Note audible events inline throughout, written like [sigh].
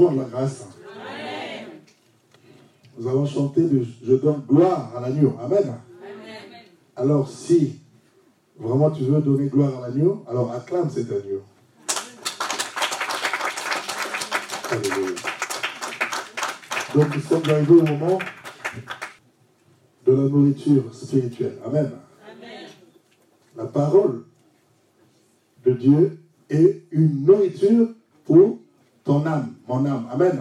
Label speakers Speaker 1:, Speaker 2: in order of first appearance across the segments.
Speaker 1: Trône la grâce. Nous allons chanter de Je donne gloire à l'agneau. Amen. Alors si vraiment tu veux donner gloire à l'agneau, alors acclame cet agneau. Donc nous sommes arrivés au moment de la nourriture spirituelle. Amen. La parole de Dieu est une nourriture pour ton âme, mon âme. Amen.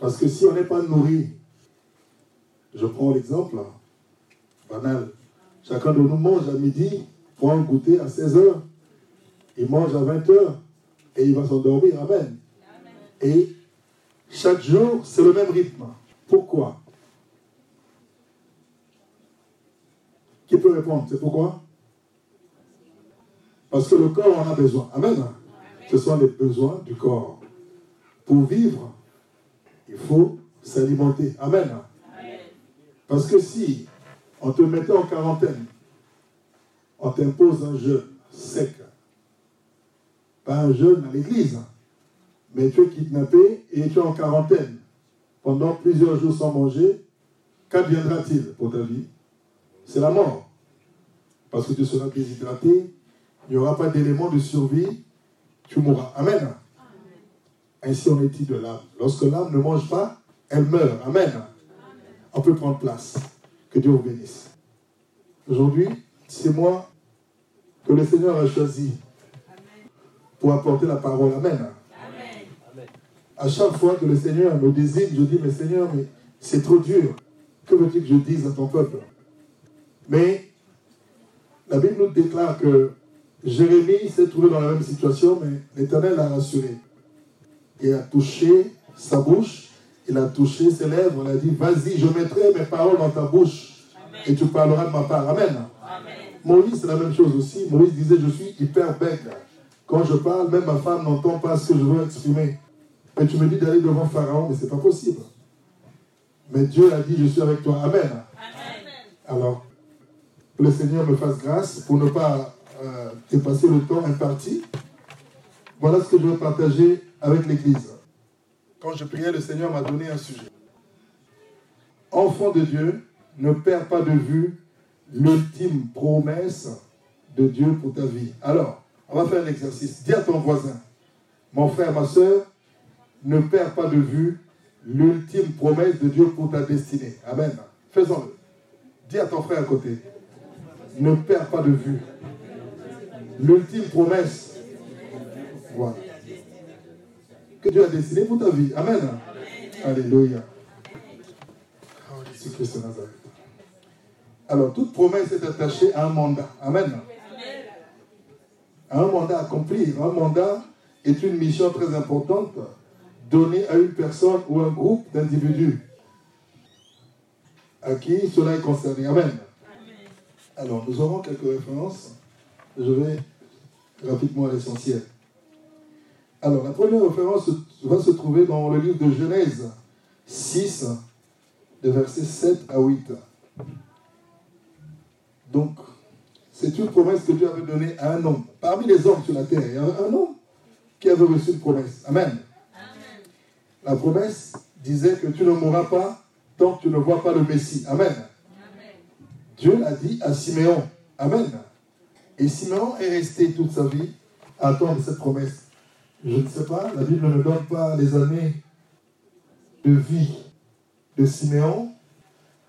Speaker 1: Parce que si on n'est pas nourri, je prends l'exemple banal. Chacun de nous mange à midi, prend un goûter à 16 heures, il mange à 20 heures et il va s'endormir. Amen. Et chaque jour, c'est le même rythme. Pourquoi? Qui peut répondre? C'est pourquoi? Parce que le corps en a besoin. Amen. Ce sont les besoins du corps. Pour vivre, il faut s'alimenter. Amen. Parce que si on te mettait en quarantaine, on t'impose un jeûne sec, pas un jeûne à l'église, mais tu es kidnappé et tu es en quarantaine pendant plusieurs jours sans manger, qu'adviendra-t-il pour ta vie? C'est la mort. Parce que tu seras déshydraté, il n'y aura pas d'élément de survie, tu mourras. Amen. Ainsi on est dit de l'âme. Lorsque l'âme ne mange pas, elle meurt. Amen. On peut prendre place. Que Dieu vous bénisse. Aujourd'hui, c'est moi que le Seigneur a choisi pour apporter la parole. Amen. À chaque fois que le Seigneur me désigne, je dis, mais Seigneur, mais c'est trop dur. Que veux-tu que je dise à ton peuple? Mais la Bible nous déclare que Jérémie s'est trouvé dans la même situation, mais l'Éternel l'a rassuré. Il a touché sa bouche, il a touché ses lèvres, il a dit, vas-y, je mettrai mes paroles dans ta bouche et tu parleras de ma part. Amen. Moïse, c'est la même chose aussi. Moïse disait, je suis hyper bête. Quand je parle, même ma femme n'entend pas ce que je veux exprimer. Mais tu me dis d'aller devant Pharaon, mais ce n'est pas possible. Mais Dieu a dit, je suis avec toi. Amen. Alors, que le Seigneur me fasse grâce pour ne pas euh, dépasser le temps imparti. Voilà ce que je veux partager avec l'Église. Quand je priais, le Seigneur m'a donné un sujet. Enfant de Dieu, ne perds pas de vue l'ultime promesse de Dieu pour ta vie. Alors, on va faire l'exercice. Dis à ton voisin, mon frère, ma soeur, ne perds pas de vue l'ultime promesse de Dieu pour ta destinée. Amen. Faisons-le. Dis à ton frère à côté, ne perds pas de vue l'ultime promesse. Voilà. Que Dieu a destiné pour ta vie. Amen. Alléluia. Jésus-Christ de Nazareth. Alors, toute promesse est attachée à un mandat. Amen. À un mandat accompli. Un mandat est une mission très importante donnée à une personne ou un groupe d'individus à qui cela est concerné. Amen. Alors, nous aurons quelques références. Je vais rapidement à l'essentiel. Alors, la première référence va se trouver dans le livre de Genèse 6, de versets 7 à 8. Donc, c'est une promesse que Dieu avait donnée à un homme. Parmi les hommes sur la terre, il y avait un homme qui avait reçu une promesse. Amen. La promesse disait que tu ne mourras pas tant que tu ne vois pas le Messie. Amen. Dieu l'a dit à Siméon. Amen. Et Siméon est resté toute sa vie à attendre cette promesse. Je ne sais pas, la Bible ne donne pas les années de vie de Siméon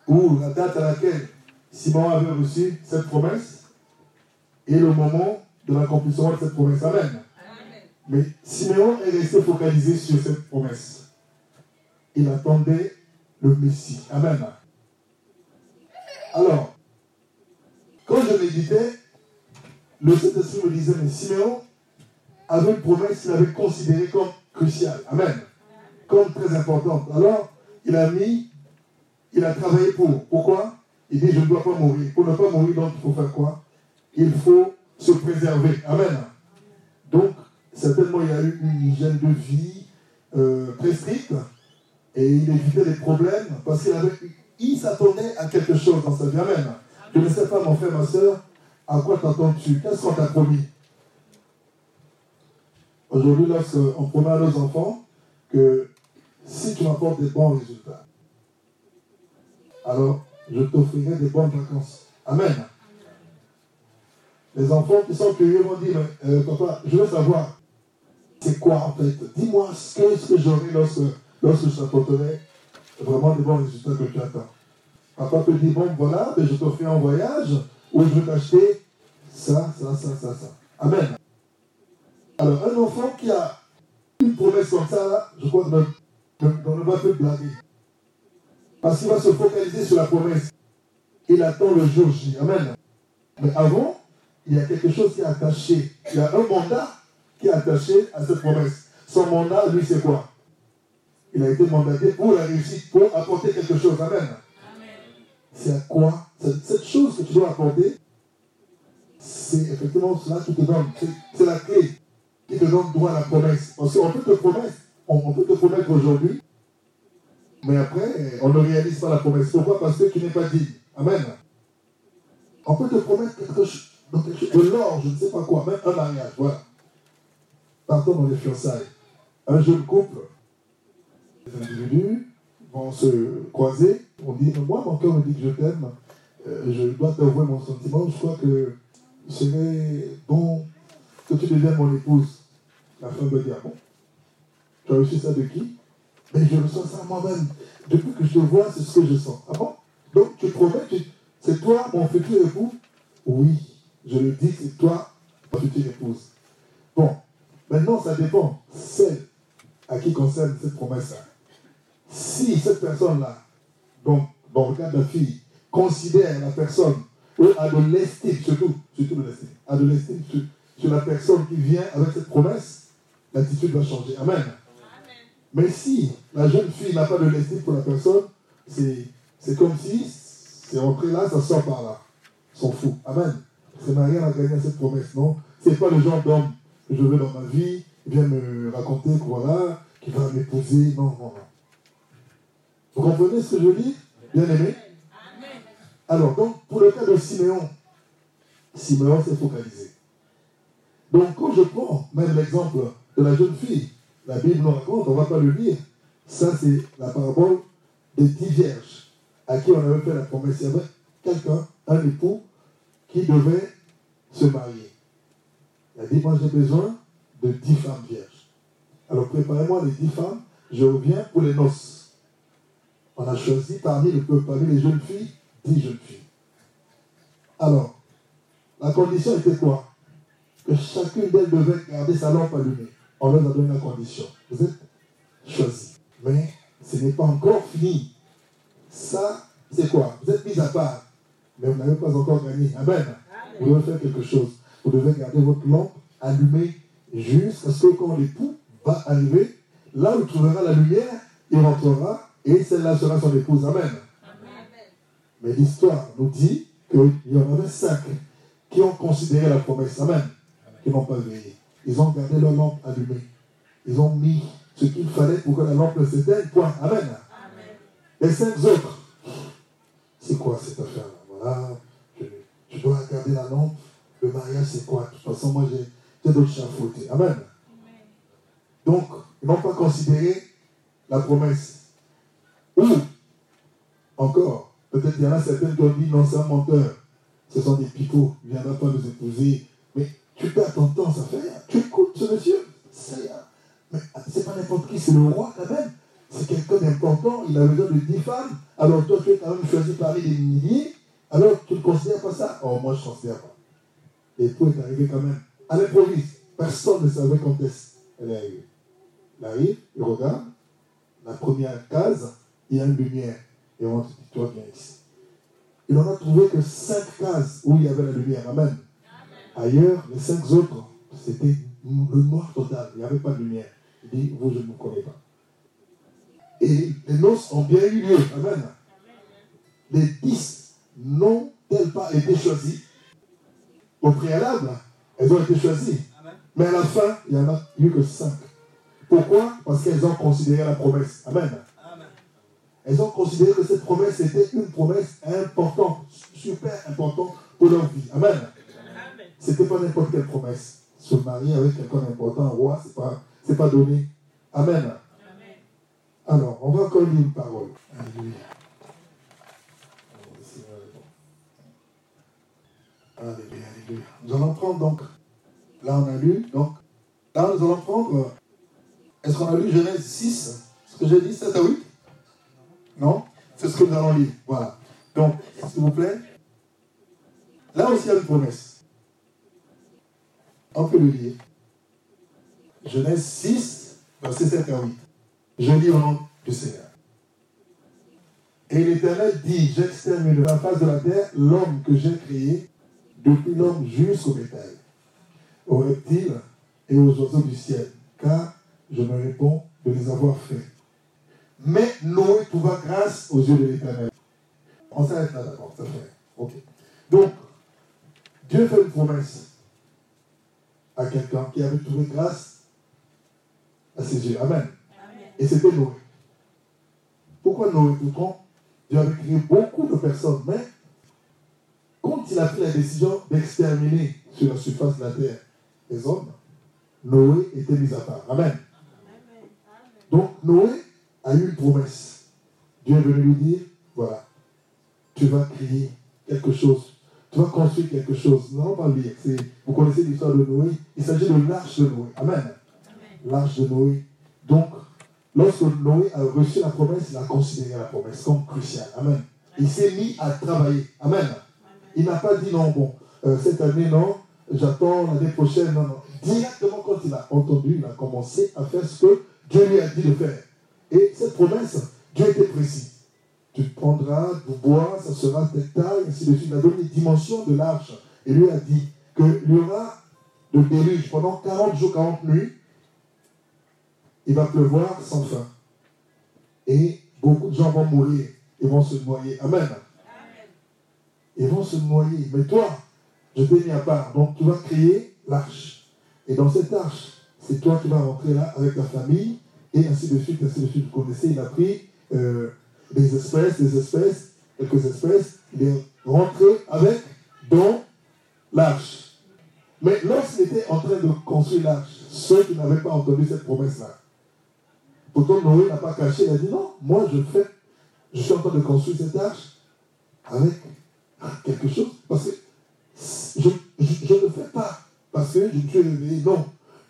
Speaker 1: ou la date à laquelle Siméon avait reçu cette promesse et le moment de l'accomplissement de cette promesse. Amen. Mais Siméon est resté focalisé sur cette promesse. Il attendait le Messie. Amen. Alors, quand je méditais, le Saint-Esprit me disait, mais Siméon avait une promesse qu'il avait considérée comme cruciale. Amen. Comme très importante. Alors, il a mis, il a travaillé pour. Pourquoi? Il dit, je ne dois pas mourir. Pour ne pas mourir, donc, il faut faire quoi? Il faut se préserver. Amen. Donc, certainement, il y a eu une hygiène de vie euh, très stricte et il évitait les problèmes parce qu'il s'attendait à quelque chose dans sa vie. Amen. Je ne sais pas, mon frère, ma soeur, à quoi t'attends-tu? Qu'est-ce qu'on t'a promis? Aujourd'hui, lorsqu'on promet à nos enfants que si tu m'apportes des bons résultats, alors je t'offrirai des bonnes vacances. Amen. Les enfants qui sont curieux vont dire, euh, papa, je veux savoir, c'est quoi en fait? Dis-moi ce que, j'aurai lorsque, lorsque je t'apporterai vraiment des bons résultats que tu attends. Papa te dit, bon, voilà, ben, je t'offre un voyage où je vais t'acheter ça, ça, ça, ça, ça. Amen. Alors, un enfant qui a une promesse comme ça, là, je crois qu'on ne va plus blaguer. Parce qu'il va se focaliser sur la promesse. Il attend le jour J. Amen. Mais avant, il y a quelque chose qui est attaché. Il y a un mandat qui est attaché à cette promesse. Son mandat, lui, c'est quoi? Il a été mandaté pour la réussite, pour apporter quelque chose. Amen. C'est à quoi Cette chose que tu dois apporter, c'est effectivement cela qui te donne. C'est la clé qui te donne droit à la promesse. Parce peut te promettre, on, peut te promettre aujourd'hui, mais après, on ne réalise pas la promesse. Pourquoi? Parce que tu n'es pas dit. Amen. On peut te promettre quelque chose, de l'or, je ne sais pas quoi, même un mariage, voilà. Partons dans les fiançailles. Un jeune couple, les individus vont se croiser, on dit, moi, mon cœur me dit que je t'aime, je dois t'avouer mon sentiment, je crois que serait bon que tu deviennes mon épouse. La femme me dit, ah bon, tu as reçu ça de qui? Mais je ressens ça moi-même. Depuis que je te vois, c'est ce que je sens. Ah bon? Donc tu promets, c'est toi mon futur époux? Oui, je le dis, c'est toi ma future épouse. Bon, maintenant ça dépend. Celle à qui concerne cette promesse-là. Si cette personne-là, donc dans le cas de la fille, considère la personne ou a de l'estime, surtout, surtout de l'estime, a de l'estime sur, la personne qui vient avec cette promesse, l'attitude va changer. Amen. Mais si la jeune fille n'a pas de l'estime pour la personne, c'est comme si c'est rentré là, ça sort par là. Sont fous. Amen. Ça n'a rien à gagner à cette promesse, non? C'est pas le genre d'homme que je veux dans ma vie, qui vient me raconter que voilà, qui va m'épouser. Non, non, non. Vous comprenez ce que je dis Bien aimé? Alors, donc, pour le cas de Siméon, Siméon s'est focalisé. Donc, quand je prends même l'exemple de la jeune fille, la Bible nous raconte, on ne va pas le lire, ça c'est la parabole des dix vierges à qui on avait fait la promesse. Il y avait quelqu'un, un époux, qui devait se marier. Il a dit, moi j'ai besoin de dix femmes vierges. Alors préparez-moi les dix femmes, je reviens pour les noces. On a choisi parmi, le peuple, parmi les jeunes filles dix jeunes filles. Alors, la condition était quoi? Que chacune d'elles devait garder sa lampe allumée. On leur a donné la condition. Vous êtes choisis. Mais ce n'est pas encore fini. Ça, c'est quoi? Vous êtes mis à part. Mais vous n'avez pas encore gagné. Amen. Vous devez faire quelque chose. Vous devez garder votre lampe allumée jusqu'à ce que quand l'époux va arriver, là où il trouvera la lumière, il rentrera et celle-là sera son épouse. Amen. Mais l'histoire nous dit qu'il y en avait cinq qui ont considéré la promesse. Amen. Qui n'ont pas veillé. Ils ont gardé leur lampe allumée. Ils ont mis ce qu'il fallait pour que la lampe ne s'éteigne. Point. Amen. Les cinq autres, c'est quoi cette affaire-là? Voilà, je, dois garder la lampe. Le mariage, c'est quoi? De toute façon, moi, j'ai d'autres chats à Amen. Donc, ils n'ont pas considéré la promesse. Ou, encore, Peut-être il y en a certains qui ont dit non, c'est un menteur. Ce sont des picots, il ne viendra pas nous épouser. Mais tu perds ton temps, ça fait rien. Tu écoutes ce monsieur, ça y est. Mais c'est pas n'importe qui, c'est le roi quand même. C'est quelqu'un d'important, il a besoin de 10 femmes. Alors toi, tu es quand même choisi parmi les milliers. Alors tu ne considères pas ça? Oh, moi, je ne considère pas. Et tout est arrivé quand même. À l'improviste, personne ne savait quand est elle est arrivée. Elle arrive, il regarde, la première case, il y a une lumière. Et on te 12. Il n'en a trouvé que cinq cases où il y avait la lumière. Amen. Ailleurs, les cinq autres, c'était le noir total. Il n'y avait pas de lumière. Il dit, vous, je ne vous connais pas. Et les noces ont bien eu lieu. Amen. Les dix n'ont-elles pas été choisies? Au préalable, elles ont été choisies. Mais à la fin, il n'y en a eu que cinq. Pourquoi? Parce qu'elles ont considéré la promesse. Amen. Elles ont considéré que cette promesse était une promesse importante, super importante pour leur vie. Amen. Ce n'était pas n'importe quelle promesse. se marier avec quelqu'un d'important, un roi, ce n'est pas, c'est pas donné. Amen. Alors, on va encore lire une parole. Alléluia. Alléluia, alléluia. Nous allons prendre donc, là on a lu, donc, là nous allons prendre, est-ce qu'on a lu Genèse 6, ce que j'ai dit, 7 à 8 Non? C'est ce que nous allons lire. Voilà. Donc, s'il vous plaît, là aussi il y a une promesse. On peut le lire. Genèse 6, verset 7 à 8. Je lis au nom du Seigneur. Et l'Éternel dit, j'extermine de la face de la terre l'homme que j'ai créé, depuis l'homme jusqu'au bétail, aux reptiles et aux oiseaux du ciel, car je me réponds de les avoir faits. Mais Noé trouva grâce aux yeux de l'Éternel. On s'arrête là d'abord, ça fait. Ok. Donc, Dieu fait une promesse à quelqu'un qui avait trouvé grâce à ses yeux. Amen. Et c'était Noé. Pourquoi Noé Pourquoi Dieu avait créé beaucoup de personnes, mais quand il a pris la décision d'exterminer sur la surface de la terre les hommes, Noé était mis à part. Amen. Donc Noé a eu une promesse. Dieu est venu lui dire, voilà, tu vas créer quelque chose. Tu vas construire quelque chose. N'allons pas lire. Vous connaissez l'histoire de Noé. Il s'agit de l'arche de Noé. Amen. L'arche de Noé. Donc, lorsque Noé a reçu la promesse, il a considéré la promesse comme cruciale. Amen. Il s'est mis à travailler. Amen. Il n'a pas dit non, bon, euh, cette année, non, j'attends l'année prochaine, non, non. Directement, quand il a entendu, il a commencé à faire ce que Dieu lui a dit de faire. Et cette promesse, Dieu était précis. Tu prendras du bois, ça sera telle taille, ainsi de suite. Il a donné les dimensions de l'arche. Et lui a dit qu'il y aura de déluge pendant 40 jours, 40 nuits. Il va pleuvoir sans fin. Et beaucoup de gens vont mourir. Ils vont se noyer. Amen. Ils vont se noyer. Mais toi, je t'ai mis à part. Donc tu vas créer l'arche. Et dans cette arche, c'est toi qui vas rentrer là avec ta famille. Et ainsi de suite, ainsi de suite. Vous connaissez, il a pris euh, des espèces, des espèces, quelques espèces. Il est rentré avec dans l'arche. Mais lorsqu'il était en train de construire l'arche, ceux qui n'avaient pas entendu cette promesse-là, pourtant Noé n'a pas caché, il a dit non, moi je fais, je suis en train de construire cette arche avec quelque chose, parce que je, je, ne fais pas parce que je suis réveillé. Non,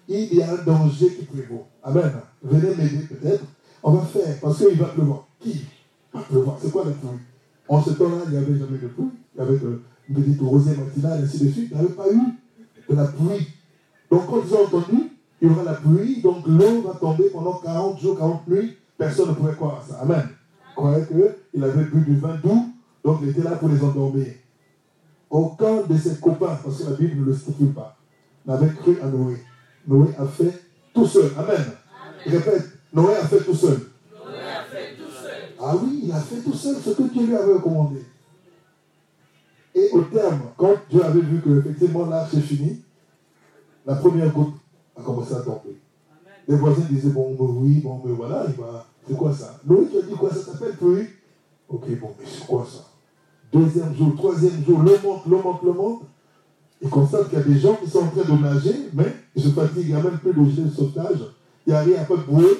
Speaker 1: il y a un danger qui prévaut. Amen. Venez m'aider peut-être. On va faire parce qu'il va pleuvoir. Qui va pleuvoir? C'est quoi la pluie? En ce temps-là, il n'y avait jamais de pluie. Il y avait de, une petite rosée matinale, ainsi de suite. Il n'y avait pas eu de la pluie. Donc quand ils ont entendu, il y aura la pluie, donc l'eau va tomber pendant 40 jours, 40 nuits. Personne ne pouvait croire à ça. Amen. Il croyait qu'il avait bu du vin doux donc il était là pour les endormir. Aucun de ses copains, parce que la Bible ne le stipule pas, n'avait cru à Noé. Noé a fait tout seul. Amen. Répète, Noé a fait tout seul. Noé a fait tout seul. Ah oui, il a fait tout seul ce que Dieu lui avait recommandé. Et au terme, quand Dieu avait vu que effectivement l'arche est finie, la première goutte a commencé à tomber. Les voisins disaient, bon, oui, bon, mais voilà, c'est quoi ça? Noé, tu as dit quoi? Ça s'appelle pluie Ok, bon, mais c'est quoi ça? Deuxième jour, troisième jour, le monte, le monte, le monte. Il constate qu'il y a des gens qui sont en train de nager, mais ils se fatiguent, il n'y a même plus de gilet de sauvetage. Il n'y a rien, pas de bouée.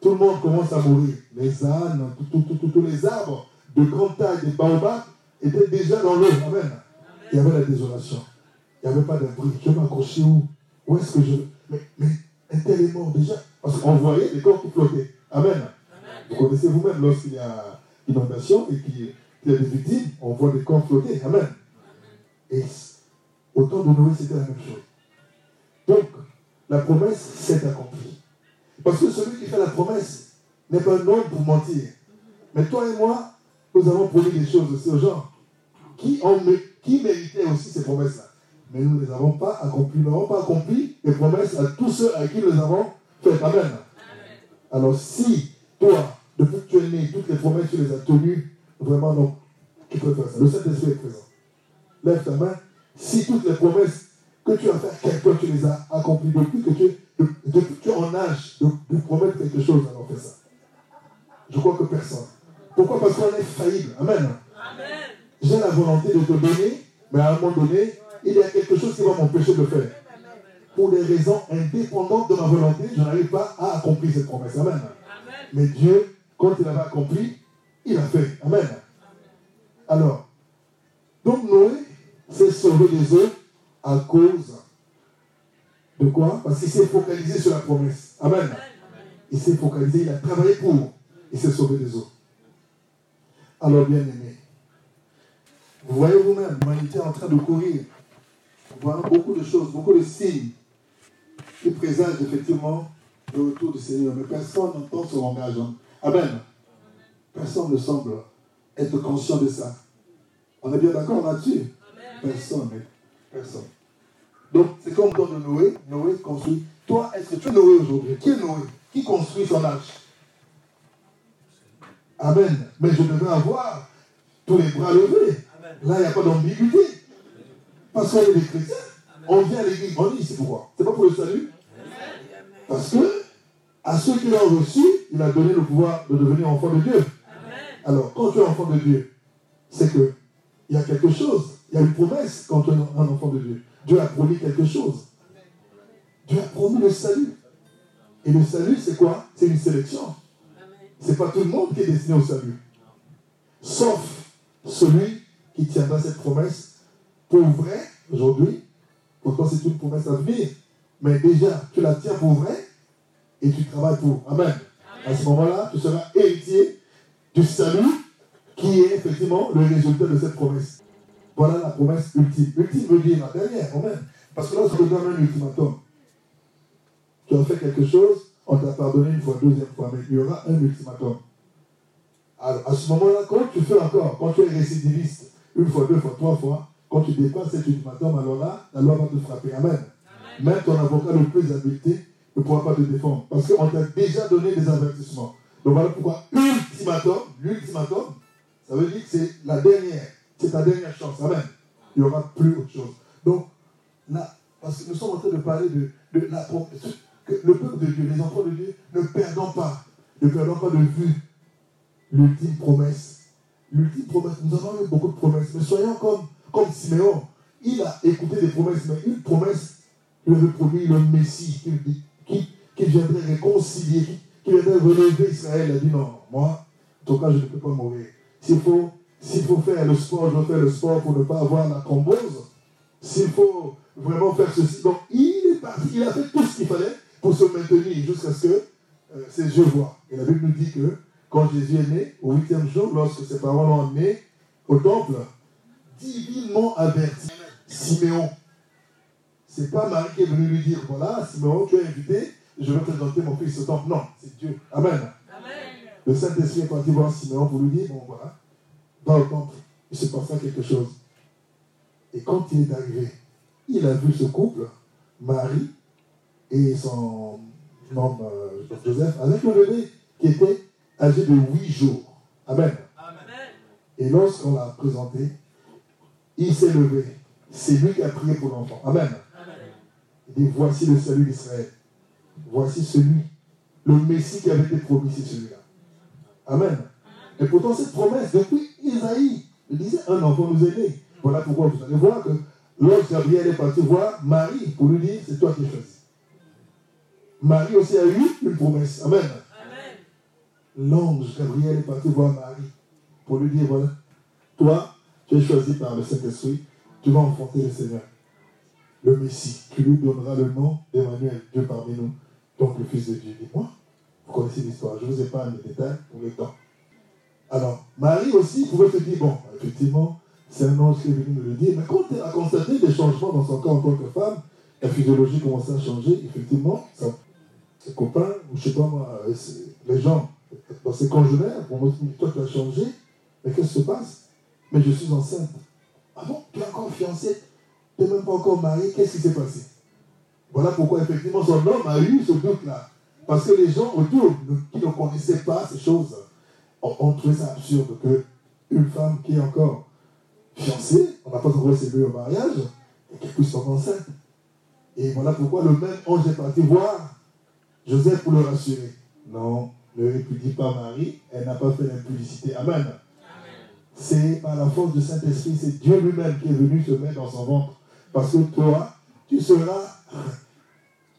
Speaker 1: Tout le monde commence à mourir. Les ânes, tous les arbres de grande taille, des baobabs, étaient déjà dans l'eau. Amen. Il y avait la désolation. Il n'y avait pas d'abri. Je vais m'accrocher où? Où est-ce que je. Mais, mais un tel est mort déjà. Parce qu'on voyait des corps qui flottaient. Amen. Vous connaissez vous-même lorsqu'il y a inondation et qu'il y a des victimes, on voit des corps flotter. Amen. Et au temps de Noé, c'était la même chose. Donc, la promesse s'est accomplie. Parce que celui qui fait la promesse n'est pas un homme pour mentir. Mais toi et moi, nous avons promis des choses aussi aux gens qui, ont, qui méritaient aussi ces promesses-là. Mais nous ne les avons pas accomplies. Nous n'avons pas accompli les promesses à tous ceux à qui nous avons fait. Amen. Alors si toi, depuis que tu es né, toutes les promesses, tu les as tenues, vraiment, non, tu peux faire ça. Le Saint-Esprit est présent. Lève ta main. Si toutes les promesses que tu as faites quelqu'un, tu les as accomplies depuis que tu es, depuis que tu es en âge de, promettre quelque chose, alors fais ça. Je crois que personne. Pourquoi? Parce qu'on est faillible. Amen. Amen. J'ai la volonté de te donner, mais à un moment donné, il y a quelque chose qui va m'empêcher de le faire. pour des raisons indépendantes de ma volonté, je n'arrive pas à accomplir cette promesse. Amen. Mais Dieu, quand il avait accompli, il a fait. Amen. Alors, donc Noé s'est sauvé des eaux à cause de quoi? Parce qu'il s'est focalisé sur la promesse. Amen. Il s'est focalisé, il a travaillé pour. Il s'est sauvé des eaux. Alors, bien aimé, vous voyez vous-même, l'humanité est en train de courir. On voit beaucoup de choses, beaucoup de signes qui présagent effectivement le retour du Seigneur. Mais personne n'entend son langage. Hein. Amen. Personne ne semble être conscient de ça. On est bien d'accord là-dessus? Personne. Personne. Donc, c'est comme dans le Noé. Noé construit. Toi, est-ce que tu es Noé aujourd'hui? Qui est Noé? Qui construit son arche? Amen. Mais je devais avoir tous les bras levés. Là, il n'y a pas d'ambiguïté. Parce qu'on est des chrétiens. On vient à l'église. On dit, c'est pourquoi? C'est pas pour le salut Parce que, à ceux qui l'ont reçu, il a donné le pouvoir de devenir enfant de Dieu. Alors, quand tu es enfant de Dieu, c'est que il y a quelque chose. Il y a une promesse quand tu es un enfant de Dieu. Dieu a promis quelque chose. Dieu a promis le salut. Et le salut, c'est quoi? C'est une sélection. Ce n'est pas tout le monde qui est destiné au salut. Sauf celui qui tiendra cette promesse pour vrai aujourd'hui. Pourtant, c'est une promesse à venir. Mais déjà, tu la tiens pour vrai et tu travailles pour. Amen. À ce moment-là, tu seras héritier du salut qui est effectivement le résultat de cette promesse. Voilà la promesse ultime. Ultime veut dire la dernière, quand même. Parce que là, on se donne un ultimatum. Tu as fait quelque chose, on t'a pardonné une fois, deuxième fois, mais il y aura un ultimatum. Alors, à ce moment-là, quand tu fais encore, quand tu es récidiviste, une fois, deux fois, trois fois, quand tu dépasses cet ultimatum, alors là, la loi va te frapper. Amen. Même ton avocat le plus habileté ne pourra pas te défendre. Parce qu'on t'a déjà donné des avertissements. Donc voilà pourquoi ultimatum, l'ultimatum, ça veut dire que c'est la dernière, c'est ta dernière chance. Amen. Il n'y aura plus autre chose. Donc, là, parce que nous sommes en train de parler de, la que le peuple de Dieu, les enfants de Dieu, ne perdons pas, ne perdons pas de vue l'ultime promesse. L'ultime promesse, nous avons eu beaucoup de promesses, mais soyons comme, comme Siméon. Il a écouté des promesses, mais une promesse, il avait promis le Messie qui viendrait réconcilier, qui, qui viendrait relever Israël. Il a dit non, moi, en tout cas, je ne peux pas mourir. S'il faut, s'il faut faire le sport, je faire le sport pour ne pas avoir la combose. S'il faut vraiment faire ceci. Donc, il est parti, il a fait tout ce qu'il fallait pour se maintenir jusqu'à ce que euh, ses yeux voient. Et la Bible nous dit que quand Jésus est né, au huitième jour, lorsque ses parents l'ont emmené au temple, divinement averti Siméon. C'est pas Marie qui est venue lui dire voilà, Siméon, tu es invité, je vais présenter mon fils au temple. Non, c'est Dieu. Amen. Le Saint-Esprit est parti voir Siméon pour lui dire bon voilà, va au temple, il se passera quelque chose. Et quand il est arrivé, il a vu ce couple, Marie et son homme euh, Joseph, avec un bébé qui était âgé de huit jours. Amen. Et lorsqu'on l'a présenté, il s'est levé. C'est lui qui a prié pour l'enfant. Amen. Il dit, voici le salut d'Israël. Voici celui, le Messie qui avait été promis, c'est celui-là. Amen. Et pourtant, cette promesse, depuis Isaïe, il disait, un enfant nous est né. Voilà pourquoi vous allez voir que lorsque Gabriel est parti voir Marie pour lui dire, c'est toi qui choisis. Marie aussi a eu une promesse. Amen. L'ange Gabriel est parti voir Marie pour lui dire, voilà, toi, tu es choisi par le Saint-Esprit, tu vas enfanter le Seigneur, le Messie. Tu lui donneras le nom d'Emmanuel, Dieu parmi nous, donc le Fils de Dieu. Dis-moi, vous connaissez l'histoire, je vous ai pas les détails pour le temps. Alors, Marie aussi pouvait se dire, bon, effectivement, c'est un ange qui est venu me le dire, mais quand elle a constaté des changements dans son corps en tant que femme, la physiologie commençait à changer, effectivement, ses copains, ou je sais pas moi, euh, les gens dans ses congénères pour me dire, toi tu as changé, mais qu'est-ce qui se passe? Mais je suis enceinte. Ah bon, tu es encore fiancée, tu n'es même pas encore mariée, qu'est-ce qui s'est passé? Voilà pourquoi effectivement son homme a eu ce doute-là. Parce que les gens autour qui ne connaissaient pas ces choses ont, trouvé ça absurde qu'une femme qui est encore fiancée, on n'a pas encore séduit au mariage, et qu'elle puisse tomber enceinte. Et voilà pourquoi le même ange est parti voir Joseph pour le rassurer. Non, ne répudie pas Marie, elle n'a pas fait l'impudicité. Amen. C'est par la force du Saint-Esprit, c'est Dieu lui-même qui est venu se mettre dans son ventre. Parce que toi, tu seras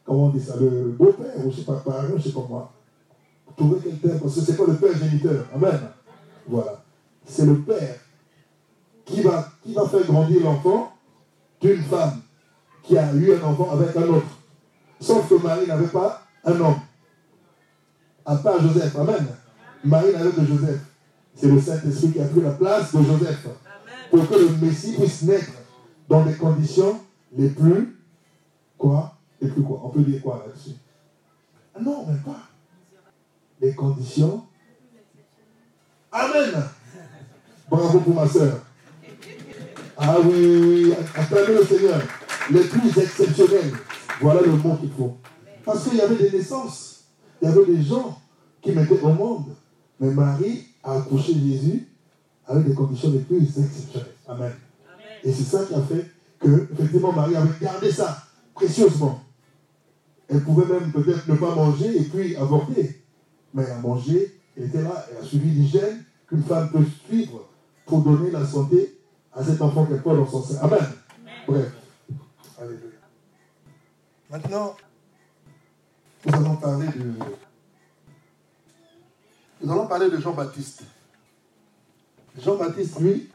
Speaker 1: comment on dit ça, le beau-père, ou je ne sais pas, parrain, je ne sais pas moi. Trouver quel terme, parce que ce n'est pas le père géniteur. Amen. Voilà. C'est le père qui va, qui va faire grandir l'enfant d'une femme qui a eu un enfant avec un autre. Sauf que Marie n'avait pas un homme. À part Joseph. Amen. Marie n'avait que Joseph. C'est le Saint-Esprit qui a pris la place de Joseph. Pour que le Messie puisse naître dans des conditions les plus. Quoi Les plus quoi On peut dire quoi là-dessus? Ah Non, même pas. Les conditions? Amen. Bravo pour ma soeur. Ah oui. Acclamez le Seigneur. Les plus exceptionnels. Voilà le mot qu'il faut. Parce qu'il y avait des naissances. Il y avait des gens qui mettaient au monde. Mais Marie a accouché Jésus avec des conditions les plus exceptionnelles. Amen. Et c'est ça qui a fait que, effectivement, Marie avait gardé ça précieusement. Elle pouvait même peut-être ne pas manger et puis avorter. Mais elle a mangé, elle était là, elle a suivi l'hygiène qu'une femme peut suivre pour donner la santé à cet enfant qu'elle porte dans son sein. Amen. Bref. Alléluia. Maintenant, nous allons parler de. Nous allons parler de Jean-Baptiste. Jean-Baptiste, lui,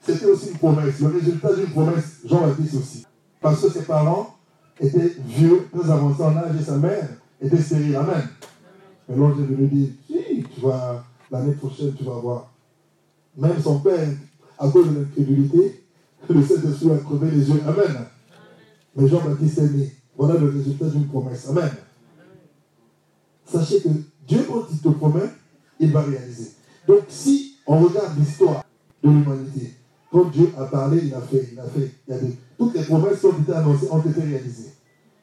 Speaker 1: c'était aussi une promesse. Le résultat d'une promesse, Jean-Baptiste aussi. Parce que ses parents étaient vieux, très avancés en âge, et sa mère était stérile. Amen. Mais l'ange est venu dire, si, tu vas, l'année prochaine, tu vas voir. Même son père, à cause de l'incrédulité, [laughs] le Saint-Esprit a crevé les yeux. Amen. Mais Jean-Baptiste est né. Voilà le résultat d'une promesse. Amen. Sachez que Dieu, quand il te promet, il va réaliser. Donc, si on regarde l'histoire de l'humanité, quand Dieu a parlé, il a fait, il a fait. Il a toutes les promesses qui ont été annoncées ont été réalisées.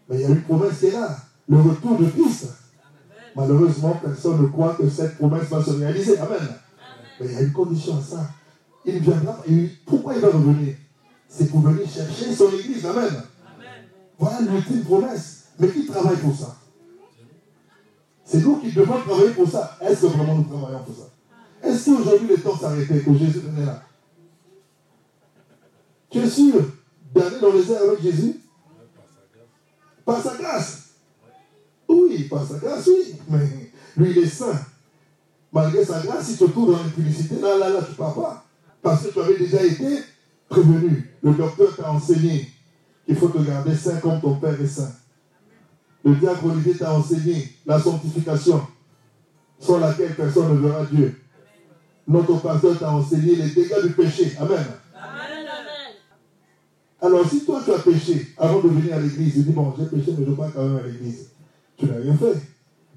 Speaker 1: Mais il y a une promesse qui est là, le retour de Christ. Malheureusement, personne ne croit que cette promesse va se réaliser. Amen. Mais il y a une condition à ça. Il viendra. Et pourquoi il va revenir? C'est pour venir chercher son église. Amen. Voilà l'ultime promesse. Mais qui travaille pour ça? C'est nous qui devons travailler pour ça. Est-ce que vraiment nous travaillons pour ça? Est-ce qu'aujourd'hui le temps s'arrêtait, que Jésus venait là? Tu es sûr? D'aller dans les airs avec Jésus? Par sa grâce. Oui, par sa grâce, oui. Mais lui, il est saint. Malgré sa grâce, il se trouve dans l'impudicité. Là, là, là, tu ne pars pas? Parce que tu avais déjà été prévenu. Le docteur t'a enseigné qu'il faut te garder saint comme ton Père est saint. Le diacre Olivier t'a enseigné la sanctification sans laquelle personne ne verra Dieu. Notre pasteur t'a enseigné les dégâts du péché. Amen, Alors, si toi tu as péché avant de venir à l'église, tu dis Bon, j'ai péché, mais je pas quand même à l'église. Tu n'as rien fait.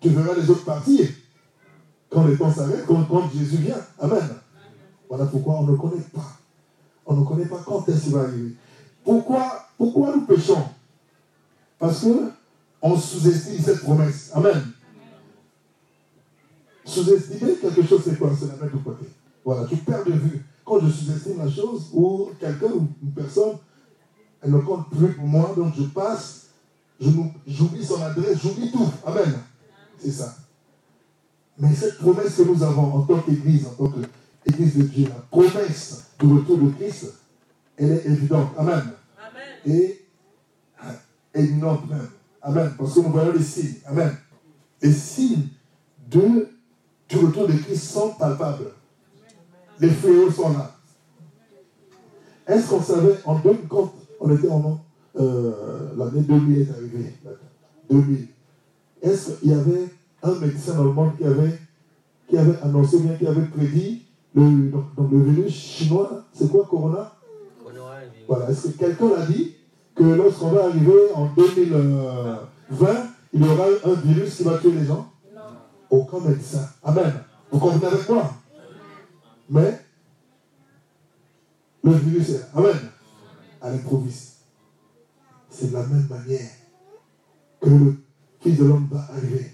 Speaker 1: Tu verras les autres partir quand les temps s'arrêtent, quand, quand Jésus vient. Amen. Voilà pourquoi on ne connaît pas. On ne connaît pas quand est-ce qu'il va arriver. Pourquoi, pourquoi nous péchons? Parce que on sous-estime cette promesse. Amen. Sous-estimer quelque chose, c'est quoi? C'est la mettre de côté. Voilà, tu perds de vue. Quand je sous-estime la chose, ou quelqu'un ou une personne, elle ne compte plus pour moi, donc je passe, j'oublie son adresse, j'oublie tout. Amen. C'est ça. Mais cette promesse que nous avons en tant qu'Église, en tant qu'Église de Dieu, la promesse du retour de Christ, elle est évidente. Amen. Et évidente même. Amen. Parce que nous voyons les signes. Amen. Les signes de, du retour de Christ sont palpables. Les fléaux sont là. Est-ce qu'on savait, en 2000, quand on était en euh, l'année 2000 est arrivée, 2000, est-ce qu'il y avait un médecin dans le monde qui avait, qui avait annoncé, bien qui avait prédit le, donc, le virus chinois, c'est quoi Corona? Voilà, est-ce que quelqu'un l'a dit que lorsqu'on va arriver en 2020, il y aura un virus qui va tuer les gens? Non. Aucun médecin. Amen. Vous comprenez avec moi? Mais le virus est Amen. À l'improviste. C'est de la même manière que le Fils de l'homme va arriver.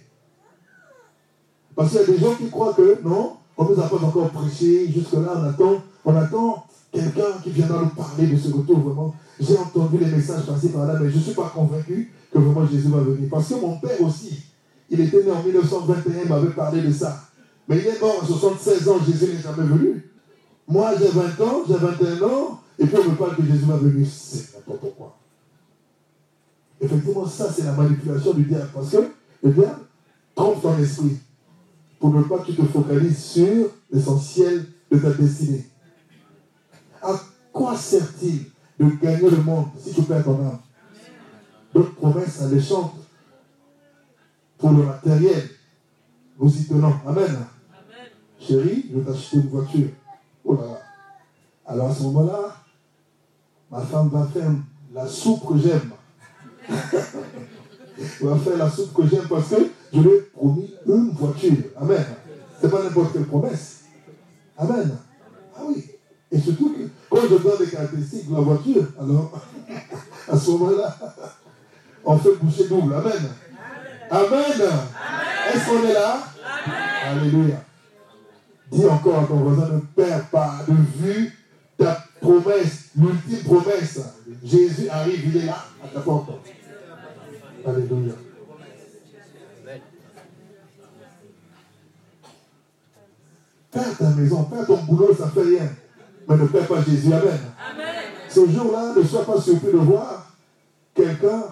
Speaker 1: Parce qu'il y a des gens qui croient que non, on ne nous a pas encore prêché, jusque-là on attend, on attend quelqu'un qui viendra nous parler de ce retour vraiment. J'ai entendu les messages passer par là, mais je ne suis pas convaincu que vraiment Jésus va venir. Parce que mon père aussi, il était né en 1921, il m'avait parlé de ça. Mais il est mort à 76 ans, Jésus n'est jamais venu. Moi j'ai 20 ans, j'ai 21 ans, et puis on me parle que Jésus va venir. C'est n'importe quoi. Effectivement, ça, c'est la manipulation du diable. Parce que le diable trompe ton esprit pour ne pas que tu te focalises sur l'essentiel de ta destinée. À quoi sert-il de gagner le monde si tu perds ton âme? D'autres promesses alléchantes pour le matériel. Nous y tenons. Amen. Chérie, je vais t'acheter une voiture. Oh là là. Alors à ce moment-là, ma femme va faire la soupe que j'aime. Elle va faire la soupe que j'aime parce que je lui ai promis une voiture. Amen. Ce n'est pas n'importe quelle promesse. Amen. Ah oui. Et surtout que quand je donne les caractéristiques de la voiture, alors [laughs] à ce moment-là, on fait boucher double. Amen. Amen. Est-ce qu'on est là? Alléluia. Dis encore à ton voisin, ne perds pas de vue ta promesse, l'ultime promesse. Jésus arrive, il est là, à ta porte. Alléluia. Perds ta maison, perds ton boulot, ça ne fait rien. Mais ne perds pas Jésus. Amen. Ce jour-là, ne sois pas surpris de voir quelqu'un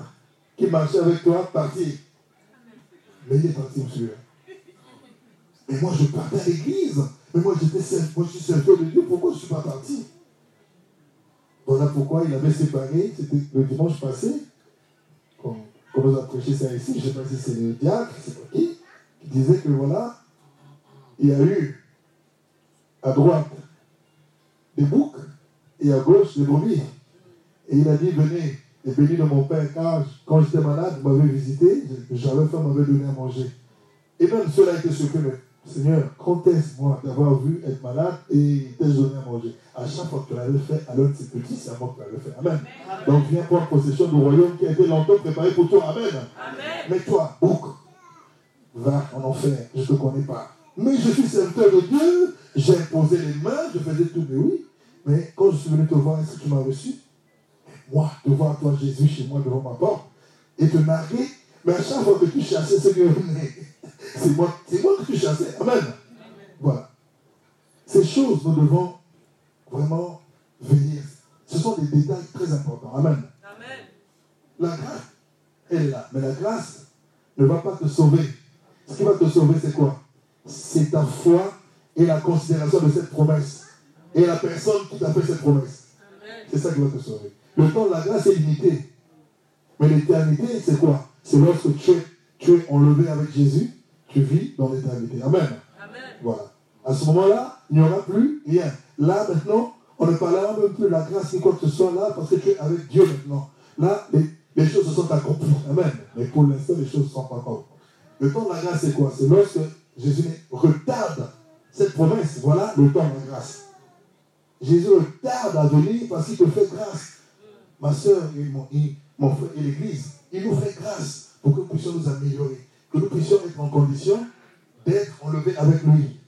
Speaker 1: qui marchait avec toi partir. Mais il est parti, monsieur. Mais moi, je partais à l'église. Mais moi, j'étais moi, je suis serviteur de Dieu. Pourquoi je ne suis pas parti? Voilà pourquoi il avait séparé. C'était le dimanche passé. Comme, comme on a prêché ça ici, je ne sais pas si c'est le diacre, c'est pas qui, qui disait que voilà, il y a eu à droite des boucs et à gauche des brebis. Et il a dit, venez et bénis de mon Père, car quand j'étais malade, vous m'avez visité, j'avais faim, m'avait donné à manger. Et même cela été surpris, Seigneur, conteste-moi d'avoir vu être malade et t'ai donné à manger. À chaque fois que tu l'avais fait, à l'un de ces petits, c'est à moi que tu l'avais fait. Amen. Donc viens prendre possession du royaume qui a été longtemps préparé pour toi. Amen. Mais toi, bouc, va en enfer, je ne te connais pas. Mais je suis serviteur de Dieu, j'ai imposé les mains, je faisais tout. Mais oui, mais quand je suis venu te voir, est-ce que tu m'as reçu? Moi, te voir toi, Jésus, chez moi, devant ma porte, et te narguer, mais à chaque fois que tu chassais, Seigneur, c'est moi, c'est moi que tu chassais. Amen. Voilà. Ces choses, nous devons vraiment venir. Ce sont des détails très importants. Amen. Amen. La grâce, elle est là. Mais la grâce ne va pas te sauver. Ce qui va te sauver, c'est quoi? C'est ta foi et la considération de cette promesse. Et la personne qui t'a fait cette promesse. C'est ça qui va te sauver. Le temps de la grâce est limité. Mais l'éternité, c'est quoi? C'est lorsque tu es, tu es enlevé avec Jésus tu vis dans l'éternité. Amen. Voilà. À ce moment-là, il n'y aura plus rien. Là, maintenant, on ne parlera même plus de la grâce ni quoi que ce soit là, parce que tu es avec Dieu maintenant. Là, les, choses se sont accomplies. Amen. Mais pour l'instant, les choses ne sont pas encore. Le temps de la grâce, c'est quoi? C'est lorsque Jésus retarde cette promesse. Voilà le temps de la grâce. Jésus retarde à venir parce qu'il te fait grâce. Ma soeur et mon, mon frère et l'Église, il nous fait grâce pour que nous puissions nous améliorer que nous puissions être en condition d'être enlevés avec lui.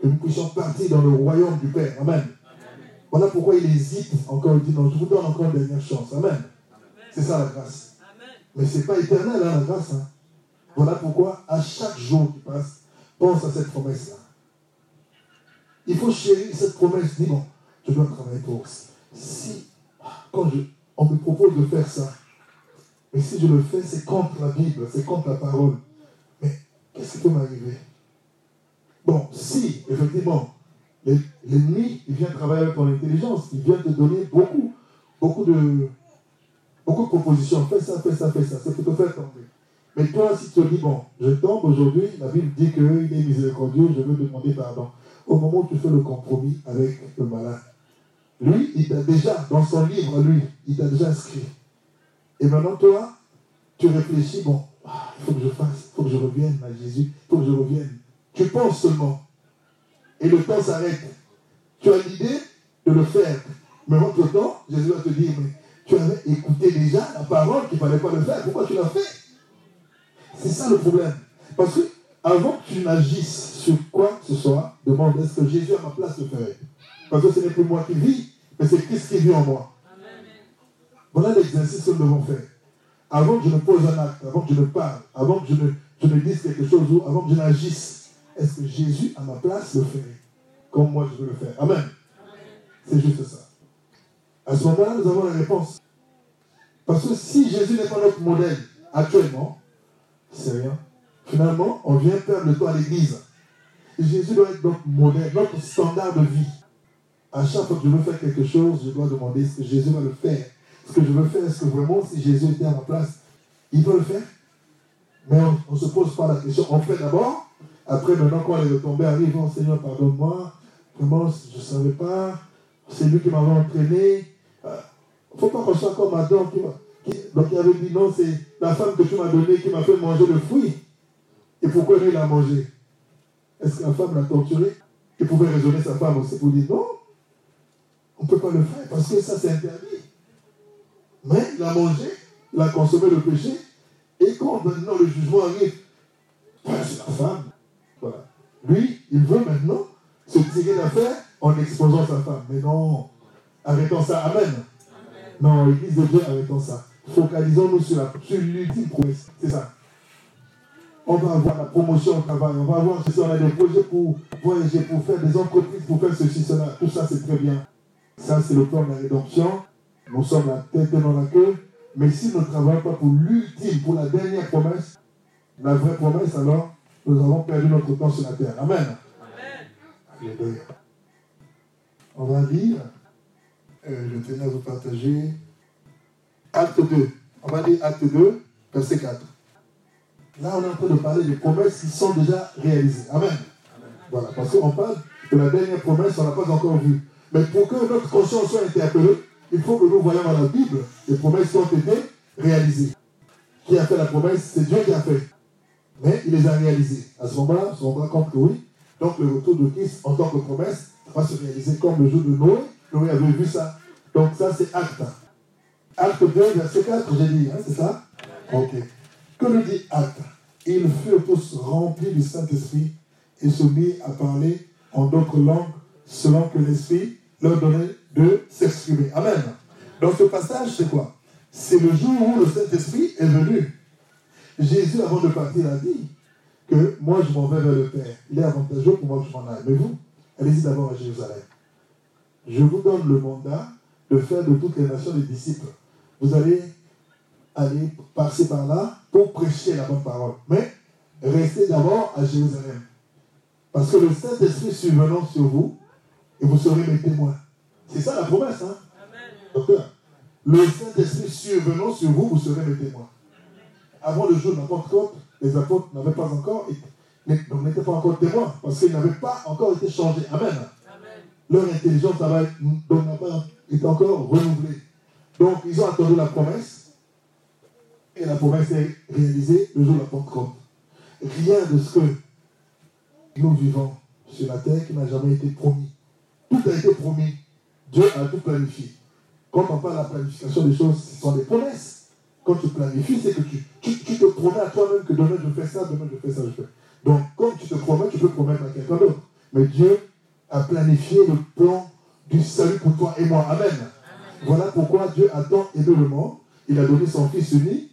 Speaker 1: Que nous puissions partir dans le royaume du Père. Amen. Voilà pourquoi il hésite encore. Il dit non, je vous donne encore une dernière chance. Amen. C'est ça la grâce. Mais ce n'est pas éternel, hein, la grâce. Hein. Voilà pourquoi, à chaque jour qui passe, pense à cette promesse-là. Il faut chérir cette promesse. Dis bon, je dois travailler pour. Si, quand je, on me propose de faire ça, mais si je le fais, c'est contre la Bible, c'est contre la parole. Mais qu'est-ce qui peut m'arriver? Bon, si, effectivement, l'ennemi, il vient travailler avec ton intelligence, il vient te donner beaucoup, beaucoup de, beaucoup de propositions. Fais ça, fais ça, fais ça. C'est pour te faire tomber. Mais toi, si tu te dis, bon, je tombe aujourd'hui, la Bible dit qu'il est miséricordieux, je veux demander pardon. Au moment où tu fais le compromis avec le malin, lui, il t'a déjà, dans son livre, lui, il t'a déjà inscrit. Et maintenant, toi, tu réfléchis, bon, ah, il faut que je fasse, il faut que je revienne à Jésus, il faut que je revienne. Tu penses seulement. Et le temps s'arrête. Tu as l'idée de le faire. Mais entre-temps, Jésus va te dire, mais tu avais écouté déjà la parole qu'il ne fallait pas le faire. Pourquoi tu l'as fait? C'est ça le problème. Parce que avant que tu n'agisses sur quoi que ce soit, demande est-ce que Jésus à ma place le ferait Parce que ce n'est plus moi qui vis, mais c'est Christ qui vit en moi. Voilà l'exercice que nous devons faire. Avant que je ne pose un acte, avant que je ne parle, avant que je ne, je ne dise quelque chose ou avant que je n'agisse, est-ce que Jésus, à ma place, le ferait Comme moi, je veux le faire? Amen. C'est juste ça. À ce moment-là, nous avons la réponse. Parce que si Jésus n'est pas notre modèle actuellement, c'est rien. Finalement, on vient perdre le temps à l'église. Jésus doit être notre modèle, notre standard de vie. À chaque fois que je veux faire quelque chose, je dois demander est-ce que Jésus va le faire Ce que je veux faire, est-ce que vraiment, si Jésus était à ma place, il va le faire Mais on ne se pose pas la question. On fait d'abord. Après, maintenant, quand les retombées arrivent, oh Seigneur, pardonne-moi. Vraiment, je ne savais pas. C'est lui qui m'avait entraîné. Il euh, ne faut pas qu'on soit comme Adam qui, qui, donc il avait dit non, c'est la femme que tu m'as donnée qui m'a fait manger le fruit. Et pourquoi lui, il a mangé? Est-ce que la femme l'a torturé? Il pouvait raisonner sa femme aussi pour dire non, on ne peut pas le faire parce que ça, c'est interdit. Mais il a mangé, il a consommé le péché. Et quand maintenant le jugement arrive, ben, c'est la femme. Voilà. Lui, il veut maintenant se tirer d'affaire en exposant sa femme. Mais non, arrêtons ça. Amen. Non, l'Église de Dieu, arrêtons ça. Focalisons-nous sur l'ultime promesse. C'est ça. On va avoir la promotion au travail. On va avoir, si on a des projets pour voyager, pour faire des entreprises, pour faire ceci, cela. Tout ça, c'est très bien. Ça, c'est le plan de la rédemption. Nous sommes la tête dans la queue. Mais si nous ne travaillons pas pour l'ultime, pour la dernière promesse, la vraie promesse, alors, nous avons perdu notre temps sur la terre. Amen. Amen. On va lire, euh, je tenais à vous partager, acte 2. On va lire acte 2, verset 4. Là, on est en train de parler des promesses qui sont déjà réalisées. Amen. Voilà, parce qu'on parle de la dernière promesse, on n'a pas encore vu. Mais pour que notre conscience soit interpellée, il faut que nous voyons dans la Bible les promesses qui ont été réalisées. Qui a fait la promesse C'est Dieu qui a fait. Mais il les a réalisées. À ce moment-là, on se rendra compte que oui. Donc le retour de Christ en tant que promesse va se réaliser comme le jour de Noé. Noé avait vu ça. Donc ça, c'est acte. Acte 2, verset 4, j'ai dit, hein, c'est ça? Ok. Que nous dit acte? Ils furent tous remplis du Saint-Esprit et se mirent à parler en d'autres langues selon que l'Esprit leur donnait de s'exprimer. Amen. Donc ce passage, c'est quoi? C'est le jour où le Saint-Esprit est venu. Jésus, avant de partir, a dit que moi, je m'en vais vers le Père. Il est avantageux pour moi que je m'en aille. Mais vous, allez-y d'abord à Jérusalem. Je vous donne le mandat de faire de toutes les nations des disciples. Vous allez aller passer par là pour prêcher la bonne parole. Mais restez d'abord à Jérusalem. Parce que le Saint-Esprit survenant sur vous, et vous serez mes témoins. C'est ça la promesse, hein? Docteur, le Saint-Esprit survenant sur vous, vous serez mes témoins. Avant le jour de la Pentecôte, les apôtres n'avaient pas encore été, n'étaient pas encore témoins, parce qu'ils n'avaient pas encore été changés. Amen. Leur intelligence n'a pas été encore renouvelée. Donc, ils ont attendu la promesse, et la promesse est réalisée le jour de la Pentecôte. Rien de ce que nous vivons sur la terre qui n'a jamais été promis. Tout a été promis. Dieu a tout planifié. Quand on parle de la planification des choses, ce sont des promesses. Quand tu planifies, c'est que tu, tu, te promets à toi-même que demain je fais ça, demain je fais ça, je fais. Donc, comme tu te promets, tu peux promettre à quelqu'un d'autre. Mais Dieu a planifié le plan du salut pour toi et moi. Amen. Voilà pourquoi Dieu a tant aimé le monde. Il a donné son Fils unique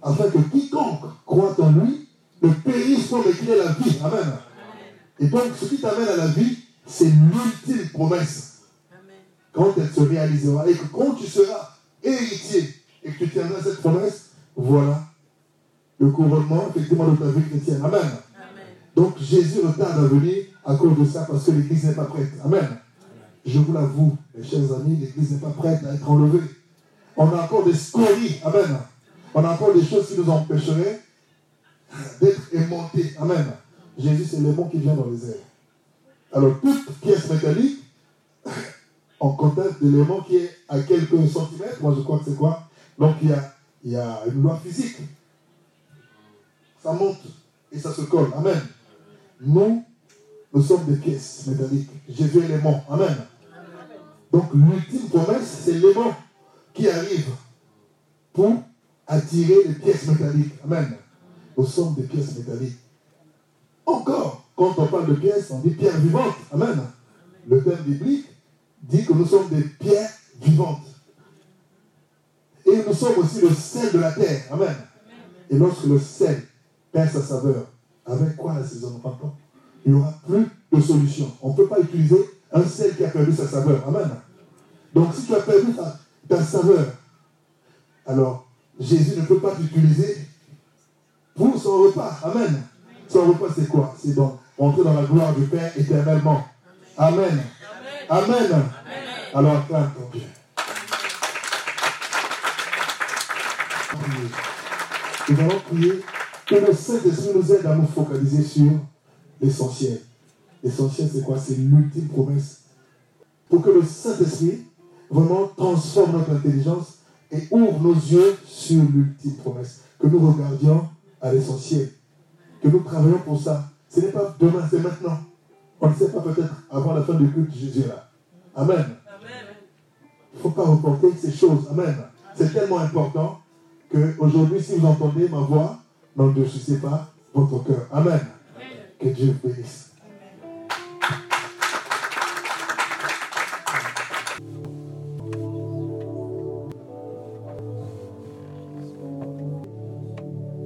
Speaker 1: afin que quiconque croit en lui ne périsse pas, mais qu'il ait la vie. Amen. Et donc, ce qui t'amène à la vie, c'est l'ultime promesse. Quand elle se réalisera et que quand tu seras héritier et que tu tiendras cette promesse, voilà le couronnement effectivement de ta vie chrétienne. Amen. Donc Jésus retarde à venir à cause de ça parce que l'Église n'est pas prête. Amen. Je vous l'avoue, mes chers amis, l'Église n'est pas prête à être enlevée. On a encore des scories. Amen. On a encore des choses qui nous empêcheraient d'être aimantés. Amen. Jésus, c'est l'aimant qui vient dans les airs. Alors, toute pièce métallique, en contact d'éléments qui est à quelques centimètres, moi je crois que c'est quoi? Donc il y, a, il y a une loi physique. Ça monte et ça se colle. Amen. Nous, nous sommes des pièces métalliques. Jésus est l'aimant. Amen. Donc l'ultime promesse, c'est l'aimant qui arrive pour attirer les pièces métalliques. Amen. Nous sommes des pièces métalliques. Encore, quand on parle de pièces, on dit pierre vivante. Amen. Le terme biblique dit que nous sommes des pierres vivantes. Et nous sommes aussi le sel de la terre. Amen. Et lorsque le sel perd sa saveur, avec quoi la saison Il n'y aura plus de solution. On ne peut pas utiliser un sel qui a perdu sa saveur. Amen. Donc si tu as perdu ta, saveur, alors Jésus ne peut pas t'utiliser pour son repas. Amen. Son repas, c'est quoi? C'est donc rentrer dans la gloire du Père éternellement. Amen. Amen. Alors, acclame ton Dieu. Nous allons prier que le Saint-Esprit nous aide à nous focaliser sur l'essentiel. L'essentiel, c'est quoi? C'est l'ultime promesse. Pour que le Saint-Esprit vraiment transforme notre intelligence et ouvre nos yeux sur l'ultime promesse. Que nous regardions à l'essentiel. Que nous travaillions pour ça. Ce n'est pas demain, c'est maintenant. On ne sait pas peut-être avant la fin du culte, Jésus est là. Amen. Il ne faut pas reporter ces choses. Amen. C'est tellement important qu'aujourd'hui, si vous entendez ma voix, ne souciez pas votre cœur. Amen. Que Dieu bénisse.